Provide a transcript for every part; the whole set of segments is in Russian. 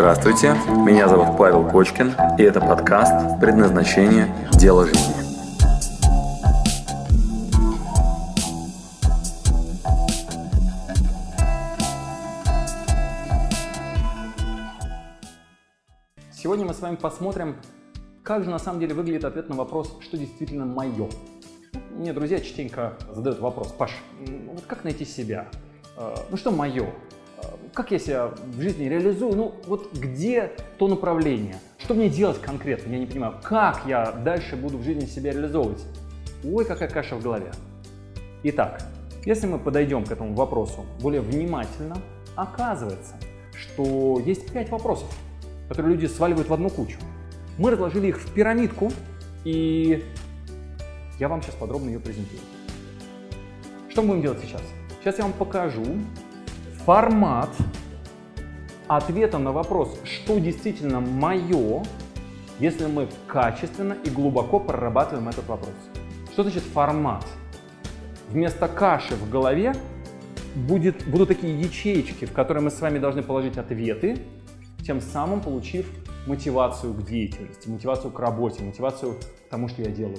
Здравствуйте, меня зовут Павел Кочкин, и это подкаст «Предназначение. Дело жизни». Сегодня мы с вами посмотрим, как же на самом деле выглядит ответ на вопрос, что действительно мое. Мне друзья частенько задают вопрос, Паш, вот как найти себя? Э, ну что мое? Э, как я себя в жизни реализую? Ну вот где то направление? Что мне делать конкретно? Я не понимаю. Как я дальше буду в жизни себя реализовывать? Ой, какая каша в голове. Итак, если мы подойдем к этому вопросу более внимательно, оказывается, что есть пять вопросов, которые люди сваливают в одну кучу. Мы разложили их в пирамидку, и я вам сейчас подробно ее презентирую. Что мы будем делать сейчас? Сейчас я вам покажу формат ответа на вопрос, что действительно мое, если мы качественно и глубоко прорабатываем этот вопрос. Что значит формат? Вместо каши в голове будет, будут такие ячеечки, в которые мы с вами должны положить ответы, тем самым получив мотивацию к деятельности, мотивацию к работе, мотивацию к тому, что я делаю,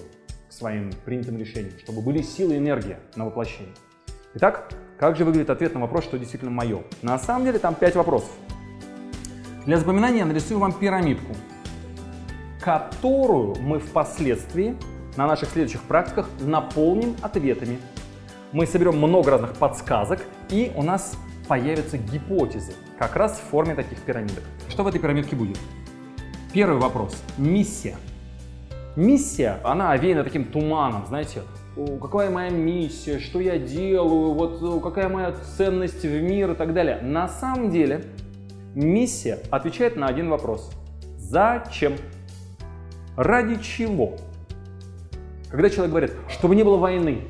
к своим принятым решениям, чтобы были силы и энергия на воплощение. Итак, как же выглядит ответ на вопрос, что действительно мое? На самом деле там пять вопросов. Для запоминания я нарисую вам пирамидку, которую мы впоследствии на наших следующих практиках наполним ответами. Мы соберем много разных подсказок, и у нас появятся гипотезы, как раз в форме таких пирамидок. Что в этой пирамидке будет? Первый вопрос. Миссия. Миссия, она овеяна таким туманом, знаете, какая моя миссия, что я делаю, вот какая моя ценность в мир и так далее. На самом деле миссия отвечает на один вопрос. Зачем? Ради чего? Когда человек говорит, чтобы не было войны,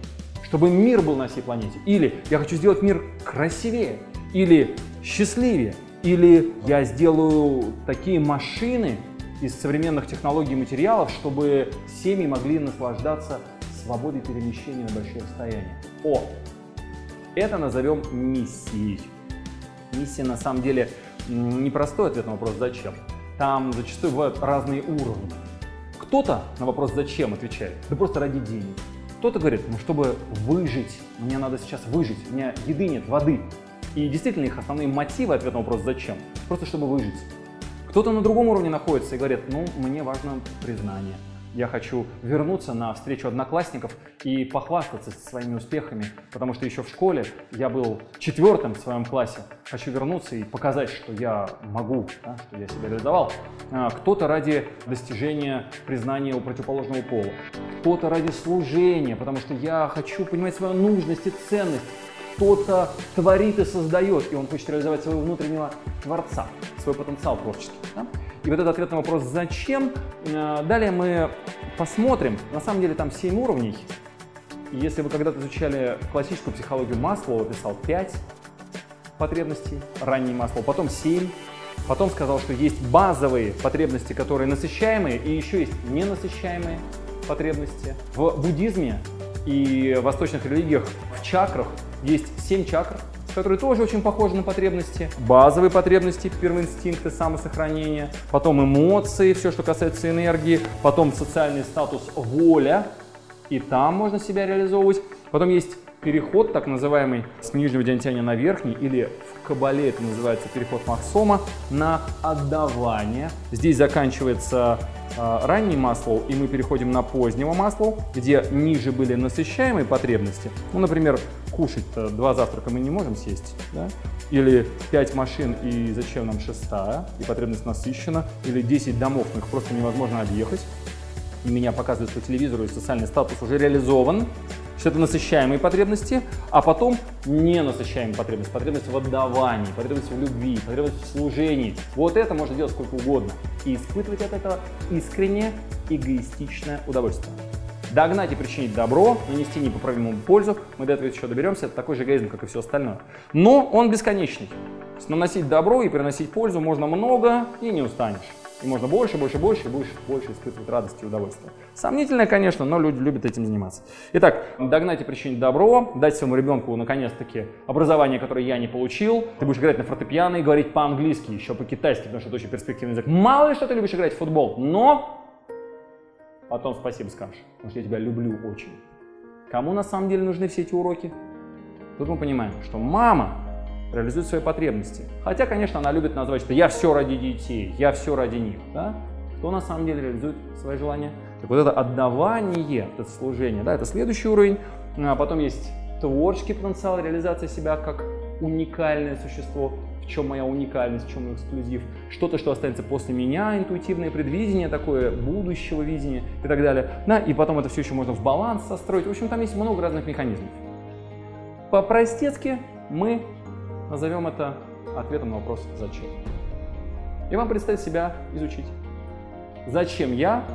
чтобы мир был на всей планете, или я хочу сделать мир красивее, или счастливее, или я сделаю такие машины из современных технологий и материалов, чтобы семьи могли наслаждаться свободой перемещения на большие расстояния. О, это назовем миссией. Миссия на самом деле непростой ответ на вопрос «зачем?». Там зачастую бывают разные уровни. Кто-то на вопрос «зачем?» отвечает, да просто ради денег. Кто-то говорит, ну чтобы выжить, мне надо сейчас выжить, у меня еды нет, воды. И действительно их основные мотивы ответа на вопрос «зачем?» просто чтобы выжить. Кто-то на другом уровне находится и говорит, ну мне важно признание, я хочу вернуться на встречу одноклассников и похвастаться своими успехами, потому что еще в школе я был четвертым в своем классе. Хочу вернуться и показать, что я могу, да, что я себя реализовал. А, кто-то ради достижения признания у противоположного пола, кто-то ради служения, потому что я хочу понимать свою нужность и ценность. Кто-то творит и создает, и он хочет реализовать своего внутреннего творца, свой потенциал творческий. Да? И вот этот ответ на вопрос «Зачем?» э, Далее мы посмотрим. На самом деле там 7 уровней. Если вы когда-то изучали классическую психологию Маслоу, писал 5 потребностей, ранний Маслоу, потом 7, потом сказал, что есть базовые потребности, которые насыщаемые, и еще есть ненасыщаемые потребности. В буддизме и восточных религиях в чакрах есть 7 чакр, которые тоже очень похожи на потребности. Базовые потребности, первоинстинкты самосохранения, потом эмоции, все, что касается энергии, потом социальный статус воля, и там можно себя реализовывать. Потом есть переход, так называемый, с нижнего диантяния на верхний, или кабале это называется переход Максома, на отдавание. Здесь заканчивается э, ранний масло, и мы переходим на позднего масла, где ниже были насыщаемые потребности. Ну, например, кушать два завтрака мы не можем съесть, да? или пять машин, и зачем нам шестая, и потребность насыщена, или 10 домов, но их просто невозможно объехать, и меня показывают по телевизору, и социальный статус уже реализован, что это насыщаемые потребности, а потом ненасыщаемые потребности, потребность в отдавании, потребность в любви, потребность в служении. Вот это можно делать сколько угодно и испытывать от этого искреннее эгоистичное удовольствие. Догнать и причинить добро, нанести непоправимую пользу, мы до этого еще доберемся, это такой же эгоизм, как и все остальное. Но он бесконечный. наносить добро и приносить пользу можно много и не устанешь. И можно больше, больше, больше, и больше, больше испытывать радость и удовольствие. Сомнительно, конечно, но люди любят этим заниматься. Итак, догнать и причинить добро, дать своему ребенку, наконец-таки, образование, которое я не получил. Ты будешь играть на фортепиано и говорить по-английски, еще по-китайски, потому что это очень перспективный язык. Мало ли, что ты любишь играть в футбол, но потом спасибо скажешь, потому что я тебя люблю очень. Кому на самом деле нужны все эти уроки? Тут мы понимаем, что мама реализует свои потребности. Хотя, конечно, она любит назвать, что я все ради детей, я все ради них. Да? Кто на самом деле реализует свои желания? Так вот это отдавание, это служение, да, это следующий уровень. А потом есть творческий потенциал, реализация себя как уникальное существо, в чем моя уникальность, в чем мой эксклюзив, что-то, что останется после меня, интуитивное предвидение такое, будущего видения и так далее. Да, и потом это все еще можно в баланс состроить. В общем, там есть много разных механизмов. По-простецки мы назовем это ответом на вопрос «Зачем?». И вам предстоит себя изучить. Зачем я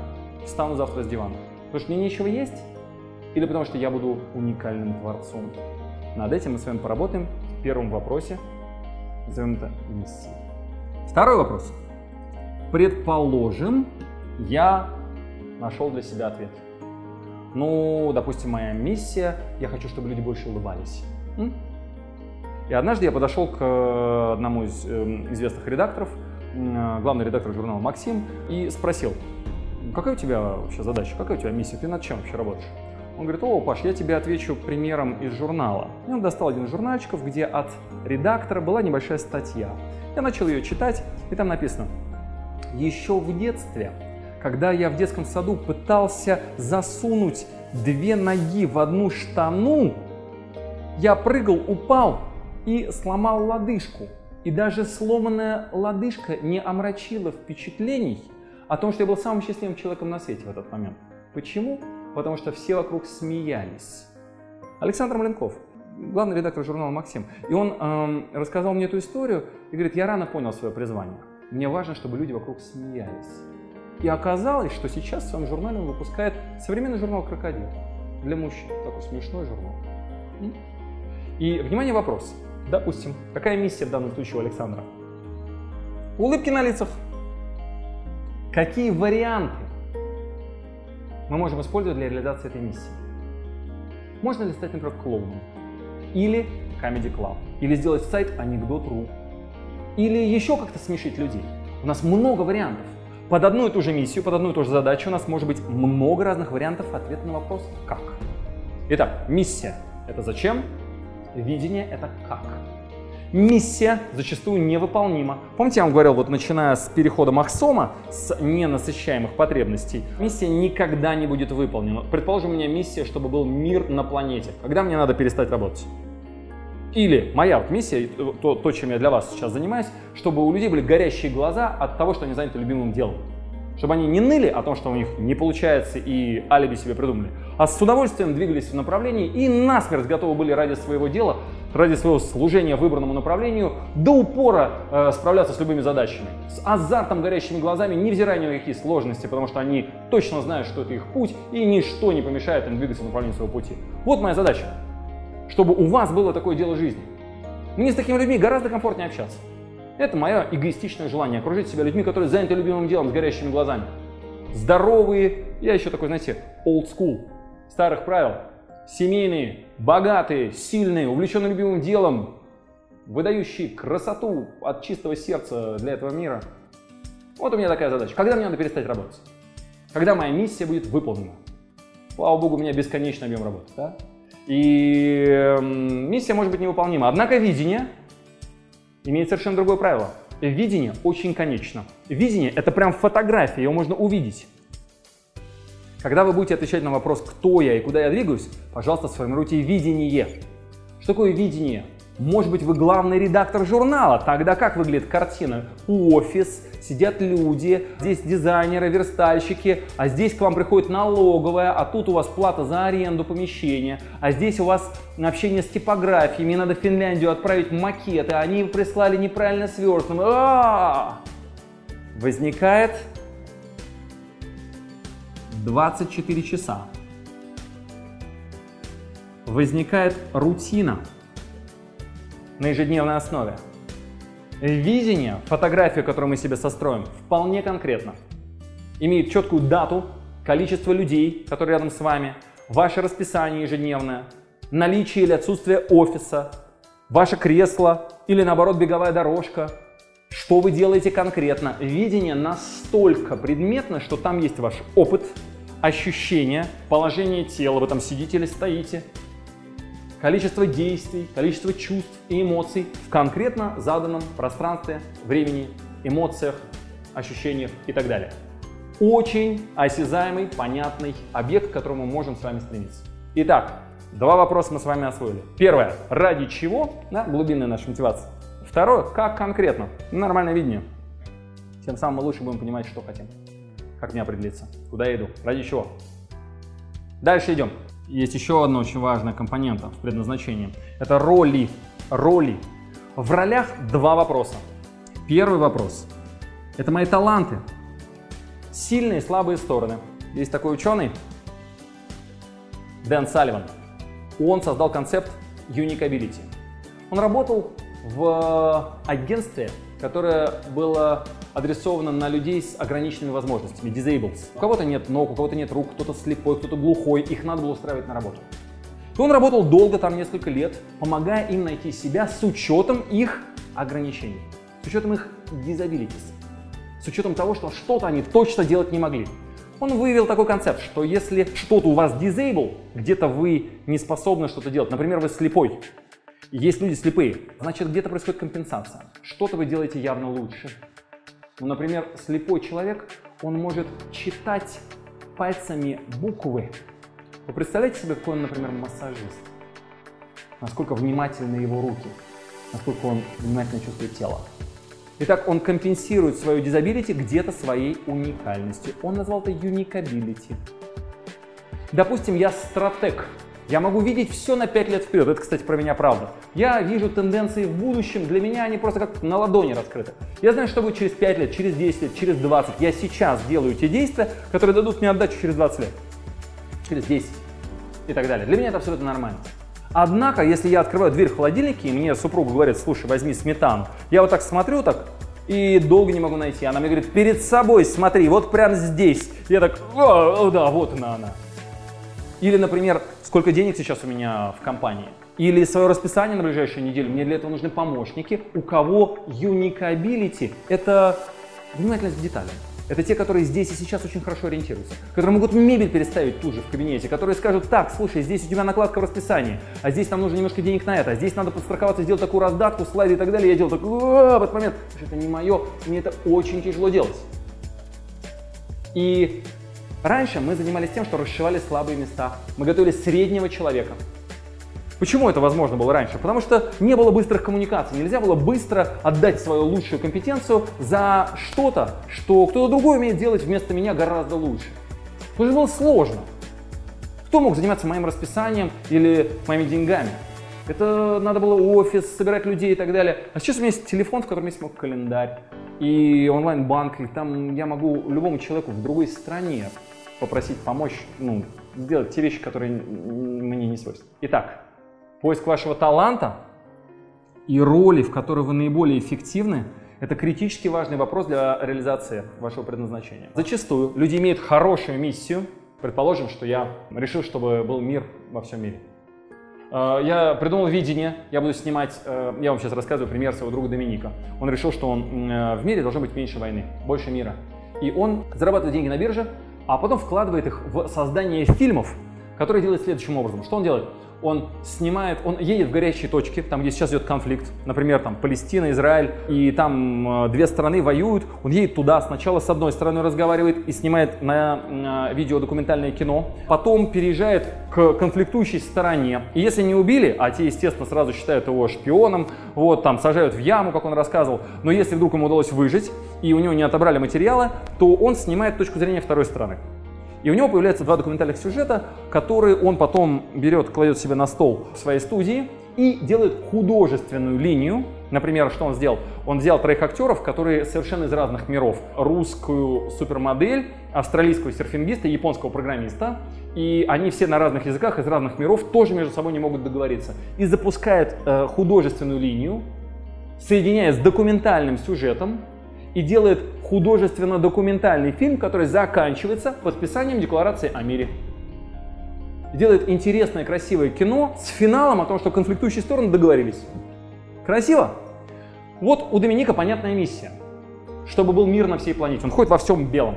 встану завтра с дивана? Потому что мне нечего есть? Или потому что я буду уникальным творцом? Над этим мы с вами поработаем в первом вопросе. Назовем это миссией. Второй вопрос. Предположим, я нашел для себя ответ. Ну, допустим, моя миссия, я хочу, чтобы люди больше улыбались. И однажды я подошел к э, одному из э, известных редакторов, э, главный редактор журнала «Максим», и спросил, какая у тебя вообще задача, какая у тебя миссия, ты над чем вообще работаешь? Он говорит, о, Паш, я тебе отвечу примером из журнала. И он достал один из журнальчиков, где от редактора была небольшая статья. Я начал ее читать, и там написано, еще в детстве, когда я в детском саду пытался засунуть две ноги в одну штану, я прыгал, упал и сломал лодыжку. И даже сломанная лодыжка не омрачила впечатлений о том, что я был самым счастливым человеком на свете в этот момент. Почему? Потому что все вокруг смеялись. Александр Маленков, главный редактор журнала «Максим». И он эм, рассказал мне эту историю и говорит, я рано понял свое призвание. Мне важно, чтобы люди вокруг смеялись. И оказалось, что сейчас в своем журнале он выпускает современный журнал «Крокодил» для мужчин. Такой смешной журнал. И, внимание, вопрос. Допустим, какая миссия в данном случае у Александра? Улыбки на лицах. Какие варианты мы можем использовать для реализации этой миссии? Можно ли стать, например, клоуном? Или Comedy Club? Или сделать сайт анекдот.ру? Или еще как-то смешить людей? У нас много вариантов. Под одну и ту же миссию, под одну и ту же задачу у нас может быть много разных вариантов ответа на вопрос «как?». Итак, миссия – это зачем? Видение – это как. Миссия зачастую невыполнима. Помните, я вам говорил, вот начиная с перехода Махсома, с ненасыщаемых потребностей, миссия никогда не будет выполнена. Предположим, у меня миссия, чтобы был мир на планете. Когда мне надо перестать работать? Или моя вот миссия, то, то, чем я для вас сейчас занимаюсь, чтобы у людей были горящие глаза от того, что они заняты любимым делом чтобы они не ныли о том, что у них не получается и алиби себе придумали, а с удовольствием двигались в направлении и насмерть готовы были ради своего дела, ради своего служения выбранному направлению до упора э, справляться с любыми задачами. С азартом, горящими глазами, невзирая ни на какие сложности, потому что они точно знают, что это их путь, и ничто не помешает им двигаться в направлении своего пути. Вот моя задача, чтобы у вас было такое дело жизни. Мне с такими людьми гораздо комфортнее общаться. Это мое эгоистичное желание окружить себя людьми, которые заняты любимым делом с горящими глазами. Здоровые, я еще такой, знаете, old school, старых правил. Семейные, богатые, сильные, увлеченные любимым делом, выдающие красоту от чистого сердца для этого мира. Вот у меня такая задача. Когда мне надо перестать работать? Когда моя миссия будет выполнена? Слава богу, у меня бесконечный объем работы. Да? И э, миссия может быть невыполнима. Однако видение имеет совершенно другое правило. Видение очень конечно. Видение — это прям фотография, ее можно увидеть. Когда вы будете отвечать на вопрос, кто я и куда я двигаюсь, пожалуйста, сформируйте видение. Что такое видение? Может быть, вы главный редактор журнала. Тогда как выглядит картина? Офис, сидят люди, здесь дизайнеры, верстальщики, а здесь к вам приходит налоговая, а тут у вас плата за аренду помещения, а здесь у вас общение с типографией, мне надо в Финляндию отправить макеты, а они прислали неправильно сверстным. А-а-а! Возникает 24 часа. Возникает рутина – на ежедневной основе. Видение, фотография, которую мы себе состроим, вполне конкретно. Имеет четкую дату, количество людей, которые рядом с вами, ваше расписание ежедневное, наличие или отсутствие офиса, ваше кресло или наоборот беговая дорожка, что вы делаете конкретно. Видение настолько предметно, что там есть ваш опыт, ощущения, положение тела, вы там сидите или стоите, количество действий, количество чувств и эмоций в конкретно заданном пространстве, времени, эмоциях, ощущениях и так далее. Очень осязаемый, понятный объект, к которому мы можем с вами стремиться. Итак, два вопроса мы с вами освоили. Первое, ради чего, да, глубинная наша мотивация. Второе, как конкретно, нормальное видение. Тем самым мы лучше будем понимать, что хотим. Как мне определиться, куда я иду, ради чего. Дальше идем. Есть еще одна очень важная компонента в предназначении. Это роли. Роли. В ролях два вопроса. Первый вопрос. Это мои таланты. Сильные и слабые стороны. Есть такой ученый, Дэн Салливан. Он создал концепт Unicability. Он работал в агентстве, которое было адресовано на людей с ограниченными возможностями, disabled. У кого-то нет ног, у кого-то нет рук, кто-то слепой, кто-то глухой, их надо было устраивать на работу. И он работал долго, там несколько лет, помогая им найти себя с учетом их ограничений, с учетом их disabilities, с учетом того, что что-то они точно делать не могли. Он выявил такой концепт, что если что-то у вас disable, где-то вы не способны что-то делать, например, вы слепой, есть люди слепые, значит где-то происходит компенсация. Что-то вы делаете явно лучше, ну, например, слепой человек, он может читать пальцами буквы. Вы представляете себе, какой он, например, массажист? Насколько внимательны его руки, насколько он внимательно чувствует тело. Итак, он компенсирует свою дизабилити где-то своей уникальностью. Он назвал это unicability. Допустим, я стратег, я могу видеть все на 5 лет вперед. Это, кстати, про меня правда. Я вижу тенденции в будущем. Для меня они просто как на ладони раскрыты. Я знаю, что будет через 5 лет, через 10 лет, через 20. Я сейчас делаю те действия, которые дадут мне отдачу через 20 лет. Через 10 и так далее. Для меня это абсолютно нормально. Однако, если я открываю дверь в холодильнике, и мне супруга говорит, слушай, возьми сметану, я вот так смотрю так, и долго не могу найти. Она мне говорит, перед собой смотри, вот прямо здесь. Я так, о, да, вот она она. Или, например, сколько денег сейчас у меня в компании. Или свое расписание на ближайшую неделю. Мне для этого нужны помощники. У кого unicability – это внимательность к деталям. Это те, которые здесь и сейчас очень хорошо ориентируются, которые могут мебель переставить тут же в кабинете, которые скажут, так, слушай, здесь у тебя накладка в расписании, а здесь нам нужно немножко денег на это, а здесь надо подстраховаться, сделать такую раздатку, слайды и так далее. Я делал так, в этот момент, это не мое, мне это очень тяжело делать. И Раньше мы занимались тем, что расшивали слабые места. Мы готовили среднего человека. Почему это возможно было раньше? Потому что не было быстрых коммуникаций, нельзя было быстро отдать свою лучшую компетенцию за что-то, что кто-то другой умеет делать вместо меня гораздо лучше. Это же было сложно. Кто мог заниматься моим расписанием или моими деньгами? Это надо было офис, собирать людей и так далее. А сейчас у меня есть телефон, в котором есть мой календарь и онлайн-банк, и там я могу любому человеку в другой стране попросить помочь, ну, сделать те вещи, которые мне не свойственны. Итак, поиск вашего таланта и роли, в которой вы наиболее эффективны, это критически важный вопрос для реализации вашего предназначения. Зачастую люди имеют хорошую миссию. Предположим, что я решил, чтобы был мир во всем мире. Э, я придумал видение, я буду снимать, э, я вам сейчас рассказываю пример своего друга Доминика. Он решил, что он, э, в мире должно быть меньше войны, больше мира. И он зарабатывает деньги на бирже, а потом вкладывает их в создание фильмов, которые делает следующим образом. Что он делает? Он снимает, он едет в горячие точки, там, где сейчас идет конфликт, например, там, Палестина, Израиль, и там э, две страны воюют, он едет туда, сначала с одной стороны разговаривает и снимает на э, видео документальное кино, потом переезжает к конфликтующей стороне, и если не убили, а те, естественно, сразу считают его шпионом, вот, там, сажают в яму, как он рассказывал, но если вдруг ему удалось выжить, и у него не отобрали материалы, то он снимает точку зрения второй стороны. И у него появляются два документальных сюжета, которые он потом берет, кладет себе на стол в своей студии и делает художественную линию. Например, что он сделал? Он взял троих актеров, которые совершенно из разных миров. Русскую супермодель, австралийского серфингиста, японского программиста. И они все на разных языках, из разных миров, тоже между собой не могут договориться. И запускает э, художественную линию, соединяя с документальным сюжетом и делает художественно-документальный фильм, который заканчивается подписанием Декларации о мире. делает интересное, красивое кино с финалом о том, что конфликтующие стороны договорились. Красиво? Вот у Доминика понятная миссия. Чтобы был мир на всей планете. Он ходит во всем белом.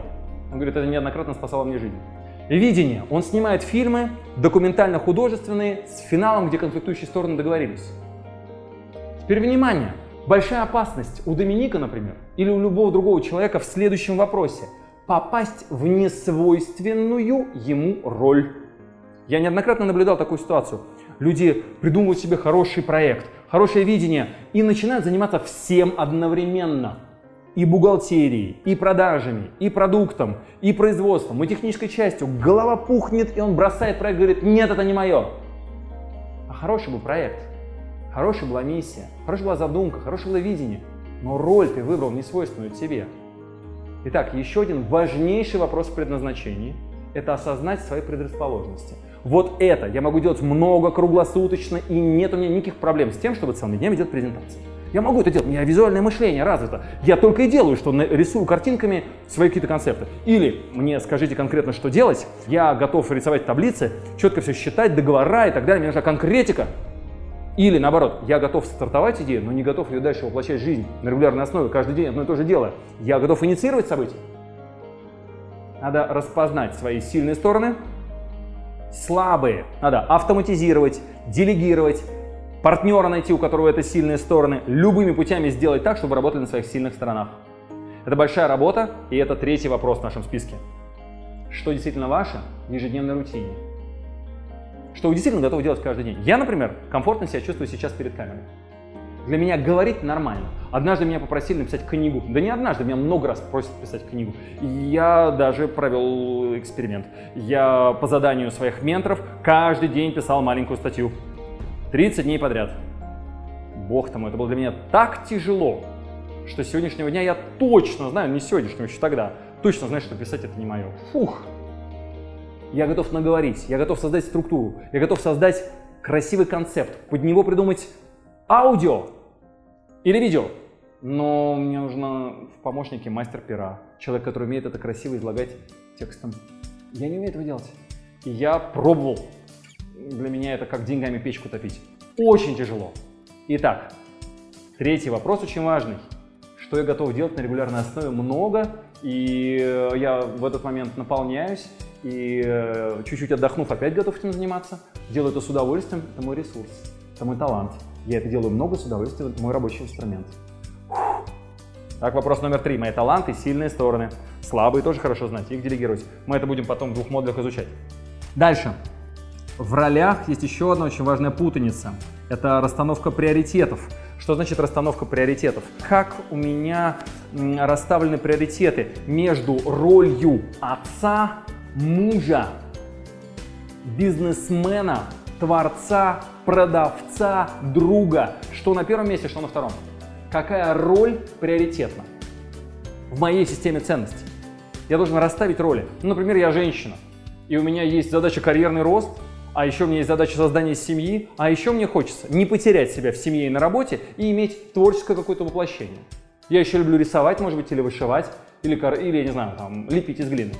Он говорит, это неоднократно спасало мне жизнь. Видение. Он снимает фильмы документально-художественные с финалом, где конфликтующие стороны договорились. Теперь внимание. Большая опасность у Доминика, например, или у любого другого человека в следующем вопросе – попасть в несвойственную ему роль. Я неоднократно наблюдал такую ситуацию. Люди придумывают себе хороший проект, хорошее видение и начинают заниматься всем одновременно – и бухгалтерией, и продажами, и продуктом, и производством, и технической частью. Голова пухнет, и он бросает проект, говорит, нет, это не мое. А хороший был проект, хорошая была миссия, хорошая была задумка, хорошее было видение. Но роль ты выбрал не свойственную тебе. Итак, еще один важнейший вопрос в предназначении – это осознать свои предрасположенности. Вот это я могу делать много, круглосуточно, и нет у меня никаких проблем с тем, чтобы целыми днями делать презентации. Я могу это делать, у меня визуальное мышление развито. Я только и делаю, что рисую картинками свои какие-то концепты. Или мне скажите конкретно, что делать. Я готов рисовать таблицы, четко все считать, договора и так далее. Мне нужна конкретика. Или наоборот, я готов стартовать идею, но не готов ее дальше воплощать в жизнь на регулярной основе, каждый день одно и то же дело. Я готов инициировать события. Надо распознать свои сильные стороны, слабые. Надо автоматизировать, делегировать, партнера найти, у которого это сильные стороны, любыми путями сделать так, чтобы работали на своих сильных сторонах. Это большая работа, и это третий вопрос в нашем списке. Что действительно ваше в ежедневной рутине? Что вы действительно готовы делать каждый день? Я, например, комфортно себя чувствую сейчас перед камерой. Для меня говорить нормально. Однажды меня попросили написать книгу. Да не однажды, меня много раз просят писать книгу. Я даже провел эксперимент. Я по заданию своих менторов каждый день писал маленькую статью. 30 дней подряд. Бог тому, это было для меня так тяжело, что с сегодняшнего дня я точно знаю, не сегодняшнего, еще тогда, точно знаю, что писать это не мое. Фух! Я готов наговорить, я готов создать структуру, я готов создать красивый концепт, под него придумать аудио или видео. Но мне нужно в помощнике мастер пера, человек, который умеет это красиво излагать текстом. Я не умею этого делать. И я пробовал, для меня это как деньгами печку топить. Очень тяжело. Итак, третий вопрос очень важный. Что я готов делать на регулярной основе? Много, и я в этот момент наполняюсь, и э, чуть-чуть отдохнув, опять готов этим заниматься. Делаю это с удовольствием, это мой ресурс, это мой талант. Я это делаю много с удовольствием, это мой рабочий инструмент. Так, вопрос номер три. Мои таланты, сильные стороны. Слабые тоже хорошо знать, их делегировать. Мы это будем потом в двух модулях изучать. Дальше. В ролях есть еще одна очень важная путаница. Это расстановка приоритетов. Что значит расстановка приоритетов? Как у меня расставлены приоритеты между ролью отца, мужа, бизнесмена, творца, продавца, друга. Что на первом месте, что на втором. Какая роль приоритетна в моей системе ценностей? Я должен расставить роли. Ну, например, я женщина, и у меня есть задача карьерный рост – а еще у меня есть задача создания семьи, а еще мне хочется не потерять себя в семье и на работе и иметь творческое какое-то воплощение. Я еще люблю рисовать, может быть, или вышивать, или, или я не знаю, там, лепить из глины.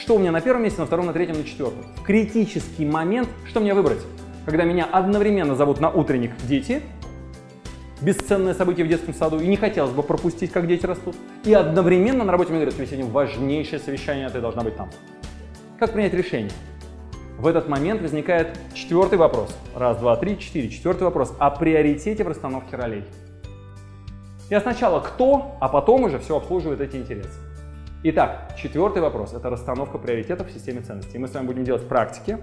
Что у меня на первом месте, на втором, на третьем, на четвертом? Критический момент, что мне выбрать? Когда меня одновременно зовут на утренник дети, бесценное событие в детском саду, и не хотелось бы пропустить, как дети растут. И одновременно на работе мне говорят, у тебя сегодня важнейшее совещание, ты должна быть там. Как принять решение? В этот момент возникает четвертый вопрос. Раз, два, три, четыре. Четвертый вопрос о приоритете в расстановке ролей. Я сначала кто, а потом уже все обслуживает эти интересы. Итак, четвертый вопрос – это расстановка приоритетов в системе ценностей. Мы с вами будем делать практики,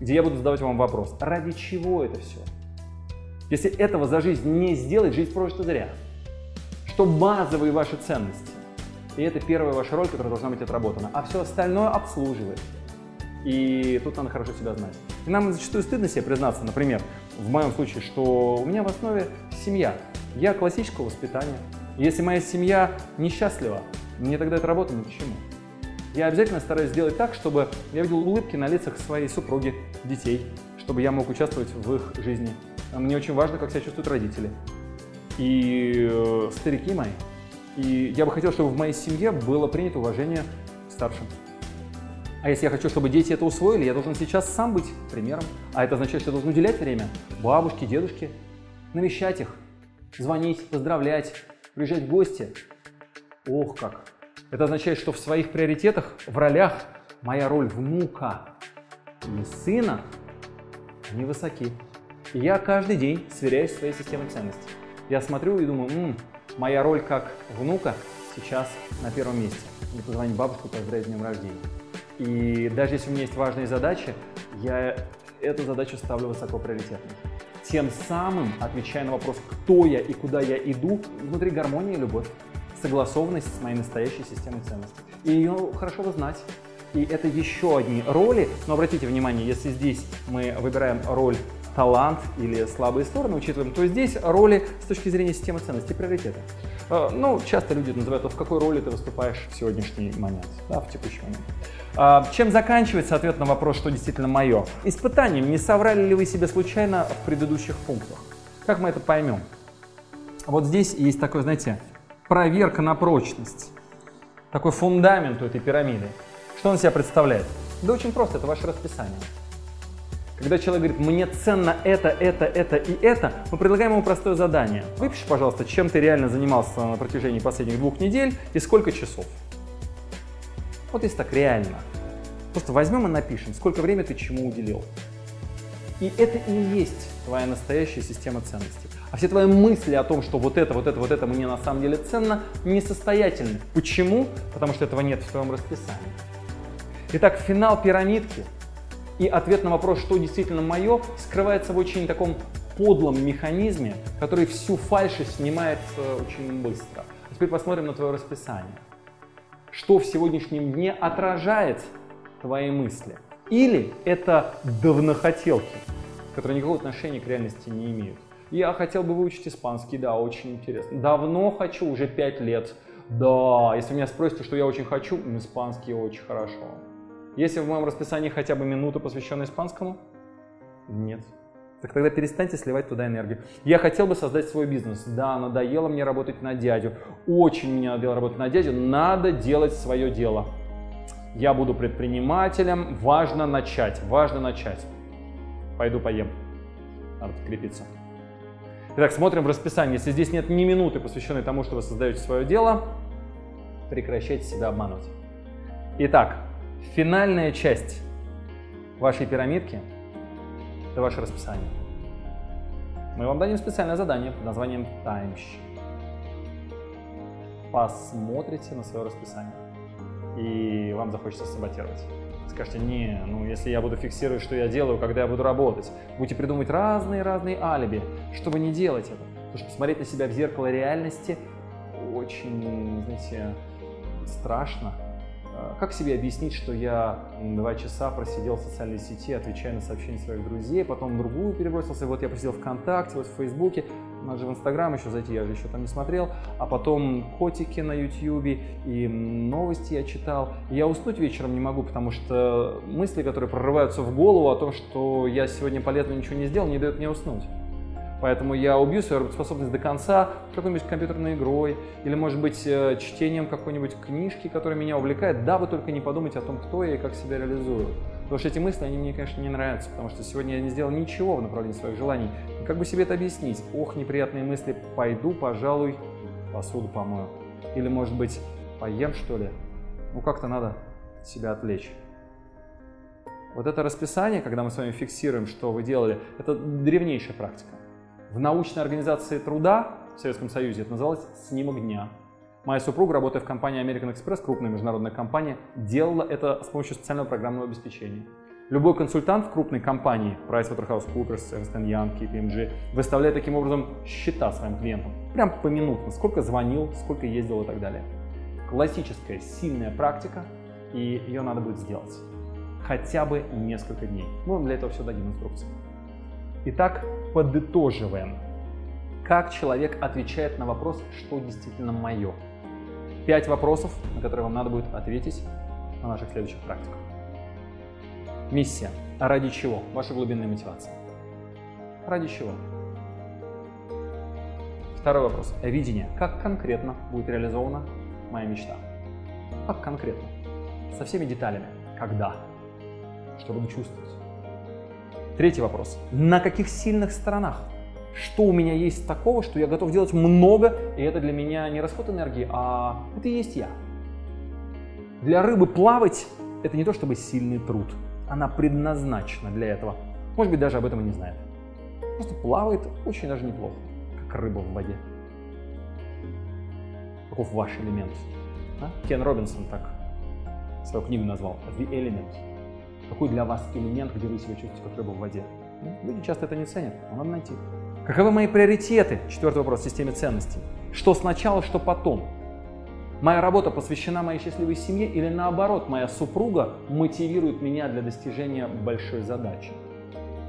где я буду задавать вам вопрос, ради чего это все? Если этого за жизнь не сделать, жизнь прожита зря. Что базовые ваши ценности? И это первая ваша роль, которая должна быть отработана. А все остальное обслуживает. И тут надо хорошо себя знать. И нам зачастую стыдно себе признаться, например, в моем случае, что у меня в основе семья. Я классического воспитания. Если моя семья несчастлива, мне тогда эта работа ни к чему. Я обязательно стараюсь сделать так, чтобы я видел улыбки на лицах своей супруги, детей, чтобы я мог участвовать в их жизни. Мне очень важно, как себя чувствуют родители. и э, старики мои. И я бы хотел, чтобы в моей семье было принято уважение к старшим. А если я хочу, чтобы дети это усвоили, я должен сейчас сам быть примером. А это означает, что я должен уделять время бабушке, дедушке, навещать их, звонить, поздравлять, приезжать в гости. Ох как! Это означает, что в своих приоритетах, в ролях моя роль внука и сына, они высоки. И я каждый день сверяюсь с своей системой ценностей. Я смотрю и думаю, М, моя роль как внука сейчас на первом месте. Или позвонить бабушку, поздравить с днем рождения. И даже если у меня есть важные задачи, я эту задачу ставлю высоко приоритетной. Тем самым, отвечая на вопрос, кто я и куда я иду, внутри гармонии и любовь, согласованность с моей настоящей системой ценностей. И ее хорошо бы знать. И это еще одни роли, но обратите внимание, если здесь мы выбираем роль талант или слабые стороны учитываем, то здесь роли с точки зрения системы ценностей, приоритета. Э, ну, часто люди называют, в какой роли ты выступаешь в сегодняшний момент, да, в текущий момент. А, чем заканчивается ответ на вопрос, что действительно мое? Испытанием, не соврали ли вы себе случайно в предыдущих пунктах? Как мы это поймем? Вот здесь есть такое, знаете, проверка на прочность. Такой фундамент у этой пирамиды. Что он себя представляет? Да очень просто, это ваше расписание. Когда человек говорит, мне ценно это, это, это и это, мы предлагаем ему простое задание. Выпиши, пожалуйста, чем ты реально занимался на протяжении последних двух недель и сколько часов. Вот если так реально. Просто возьмем и напишем, сколько времени ты чему уделил. И это и есть твоя настоящая система ценностей. А все твои мысли о том, что вот это, вот это, вот это мне на самом деле ценно, несостоятельны. Почему? Потому что этого нет в твоем расписании. Итак, финал пирамидки и ответ на вопрос, что действительно мое, скрывается в очень таком подлом механизме, который всю фальшь снимает э, очень быстро. Теперь посмотрим на твое расписание. Что в сегодняшнем дне отражает твои мысли? Или это давнохотелки, которые никакого отношения к реальности не имеют? Я хотел бы выучить испанский, да, очень интересно. Давно хочу, уже пять лет. Да, если меня спросите, что я очень хочу, испанский очень хорошо. Если в моем расписании хотя бы минута, посвященная испанскому? Нет. Так тогда перестаньте сливать туда энергию. Я хотел бы создать свой бизнес. Да, надоело мне работать на дядю. Очень мне надоело работать на дядю. Надо делать свое дело. Я буду предпринимателем. Важно начать. Важно начать. Пойду поем. Надо подкрепиться. Итак, смотрим в расписании. Если здесь нет ни минуты, посвященной тому, что вы создаете свое дело, прекращайте себя обманывать. Итак, Финальная часть вашей пирамидки – это ваше расписание. Мы вам дадим специальное задание под названием Таймщик. Посмотрите на свое расписание, и вам захочется саботировать. Скажете, не, ну если я буду фиксировать, что я делаю, когда я буду работать, будете придумывать разные-разные алиби, чтобы не делать это. Потому что посмотреть на себя в зеркало реальности очень, знаете, страшно. А, как себе объяснить, что я два часа просидел в социальной сети, отвечая на сообщения своих друзей, потом в другую перебросился, вот я посидел ВКонтакте, вот в Фейсбуке, надо же в Инстаграм еще зайти, я же еще там не смотрел, а потом котики на Ютьюбе и новости я читал. И я уснуть вечером не могу, потому что мысли, которые прорываются в голову о том, что я сегодня полезно ничего не сделал, не дают мне уснуть. Поэтому я убью свою работоспособность до конца какой-нибудь компьютерной игрой или, может быть, э, чтением какой-нибудь книжки, которая меня увлекает, Да, вы только не подумайте о том, кто я и как себя реализую. Потому что эти мысли, они мне, конечно, не нравятся, потому что сегодня я не сделал ничего в направлении своих желаний. И как бы себе это объяснить? Ох, неприятные мысли, пойду, пожалуй, посуду помою. Или, может быть, поем, что ли? Ну, как-то надо себя отвлечь. Вот это расписание, когда мы с вами фиксируем, что вы делали, это древнейшая практика. В научной организации труда в Советском Союзе это называлось «снимок дня». Моя супруга, работая в компании American Express, крупная международная компания, делала это с помощью специального программного обеспечения. Любой консультант в крупной компании, PricewaterhouseCoopers, Ernst Young, KPMG, выставляет таким образом счета своим клиентам. Прям поминутно, сколько звонил, сколько ездил и так далее. Классическая, сильная практика, и ее надо будет сделать. Хотя бы несколько дней. Мы вам для этого все дадим инструкцию. Итак, подытоживаем. Как человек отвечает на вопрос, что действительно мое? Пять вопросов, на которые вам надо будет ответить на наших следующих практиках. Миссия. А ради чего? Ваша глубинная мотивация. Ради чего? Второй вопрос. Видение. Как конкретно будет реализована моя мечта? Как конкретно? Со всеми деталями. Когда? Что буду чувствовать? Третий вопрос. На каких сильных сторонах? Что у меня есть такого, что я готов делать много, и это для меня не расход энергии, а это и есть я. Для рыбы плавать – это не то чтобы сильный труд. Она предназначена для этого. Может быть, даже об этом и не знает. Просто плавает очень даже неплохо, как рыба в воде. Каков ваш элемент? А? Кен Робинсон так свою книгу назвал «The Element». Какой для вас элемент, где вы себя чувствуете как рыба в воде? Люди часто это не ценят, но надо найти. Каковы мои приоритеты? Четвертый вопрос в системе ценностей. Что сначала, что потом? Моя работа посвящена моей счастливой семье или наоборот, моя супруга мотивирует меня для достижения большой задачи?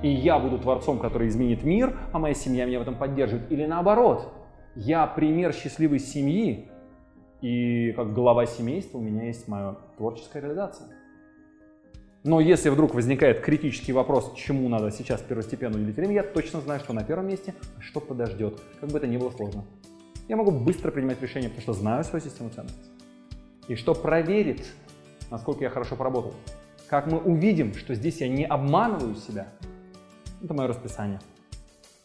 И я буду творцом, который изменит мир, а моя семья меня в этом поддерживает. Или наоборот, я пример счастливой семьи, и как глава семейства у меня есть моя творческая реализация. Но если вдруг возникает критический вопрос, чему надо сейчас первостепенно уделить время, я точно знаю, что на первом месте, а что подождет, как бы это ни было сложно. Я могу быстро принимать решения, потому что знаю свою систему ценностей. И что проверит, насколько я хорошо поработал. Как мы увидим, что здесь я не обманываю себя, это мое расписание.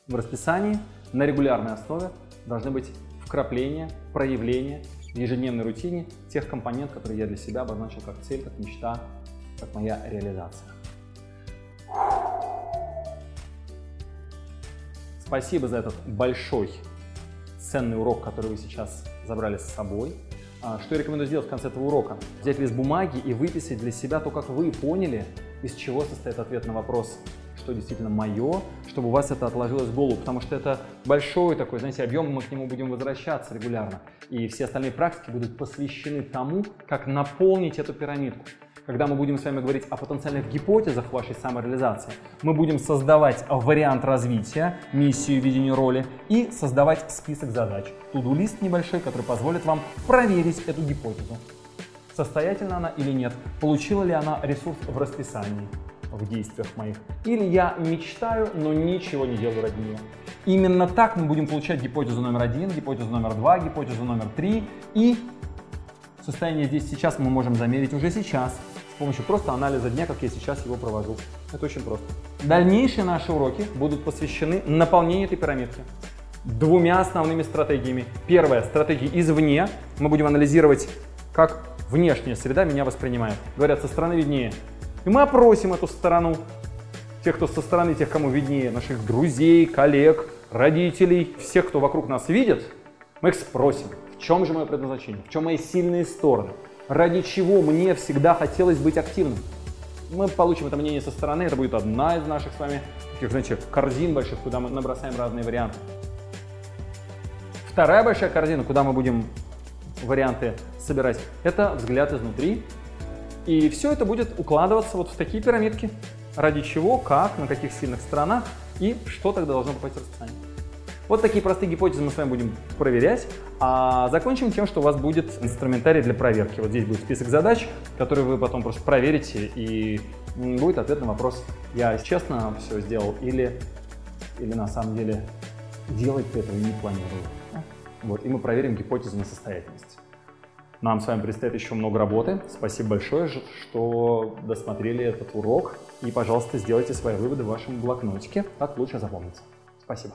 В расписании на регулярной основе должны быть вкрапления, проявления в ежедневной рутине тех компонентов, которые я для себя обозначил как цель, как мечта, как моя реализация. Спасибо за этот большой ценный урок, который вы сейчас забрали с собой. А, что я рекомендую сделать в конце этого урока? Взять лист бумаги и выписать для себя то, как вы поняли, из чего состоит ответ на вопрос, что действительно мое, чтобы у вас это отложилось в голову, потому что это большой такой, знаете, объем, мы к нему будем возвращаться регулярно. И все остальные практики будут посвящены тому, как наполнить эту пирамидку. Когда мы будем с вами говорить о потенциальных гипотезах вашей самореализации, мы будем создавать вариант развития, миссию, видение роли и создавать список задач. Туду-лист небольшой, который позволит вам проверить эту гипотезу. Состоятельна она или нет, получила ли она ресурс в расписании, в действиях моих. Или я мечтаю, но ничего не делаю ради нее. Именно так мы будем получать гипотезу номер один, гипотезу номер два, гипотезу номер три. И состояние здесь сейчас мы можем замерить уже сейчас помощью просто анализа дня, как я сейчас его провожу. Это очень просто. Дальнейшие наши уроки будут посвящены наполнению этой пирамидки двумя основными стратегиями. Первая стратегия извне. Мы будем анализировать, как внешняя среда меня воспринимает. Говорят, со стороны виднее. И мы опросим эту сторону, тех, кто со стороны, тех, кому виднее, наших друзей, коллег, родителей, всех, кто вокруг нас видит, мы их спросим, в чем же мое предназначение, в чем мои сильные стороны, ради чего мне всегда хотелось быть активным. Мы получим это мнение со стороны, это будет одна из наших с вами таких, знаете, корзин больших, куда мы набросаем разные варианты. Вторая большая корзина, куда мы будем варианты собирать, это взгляд изнутри. И все это будет укладываться вот в такие пирамидки. Ради чего, как, на каких сильных сторонах и что тогда должно попасть в расписание. Вот такие простые гипотезы мы с вами будем проверять. А закончим тем, что у вас будет инструментарий для проверки. Вот здесь будет список задач, которые вы потом просто проверите, и будет ответ на вопрос, я честно все сделал или, или на самом деле делать этого не планирую. Вот, и мы проверим гипотезу на состоятельность. Нам с вами предстоит еще много работы. Спасибо большое, что досмотрели этот урок. И, пожалуйста, сделайте свои выводы в вашем блокнотике. Так лучше запомнится. Спасибо.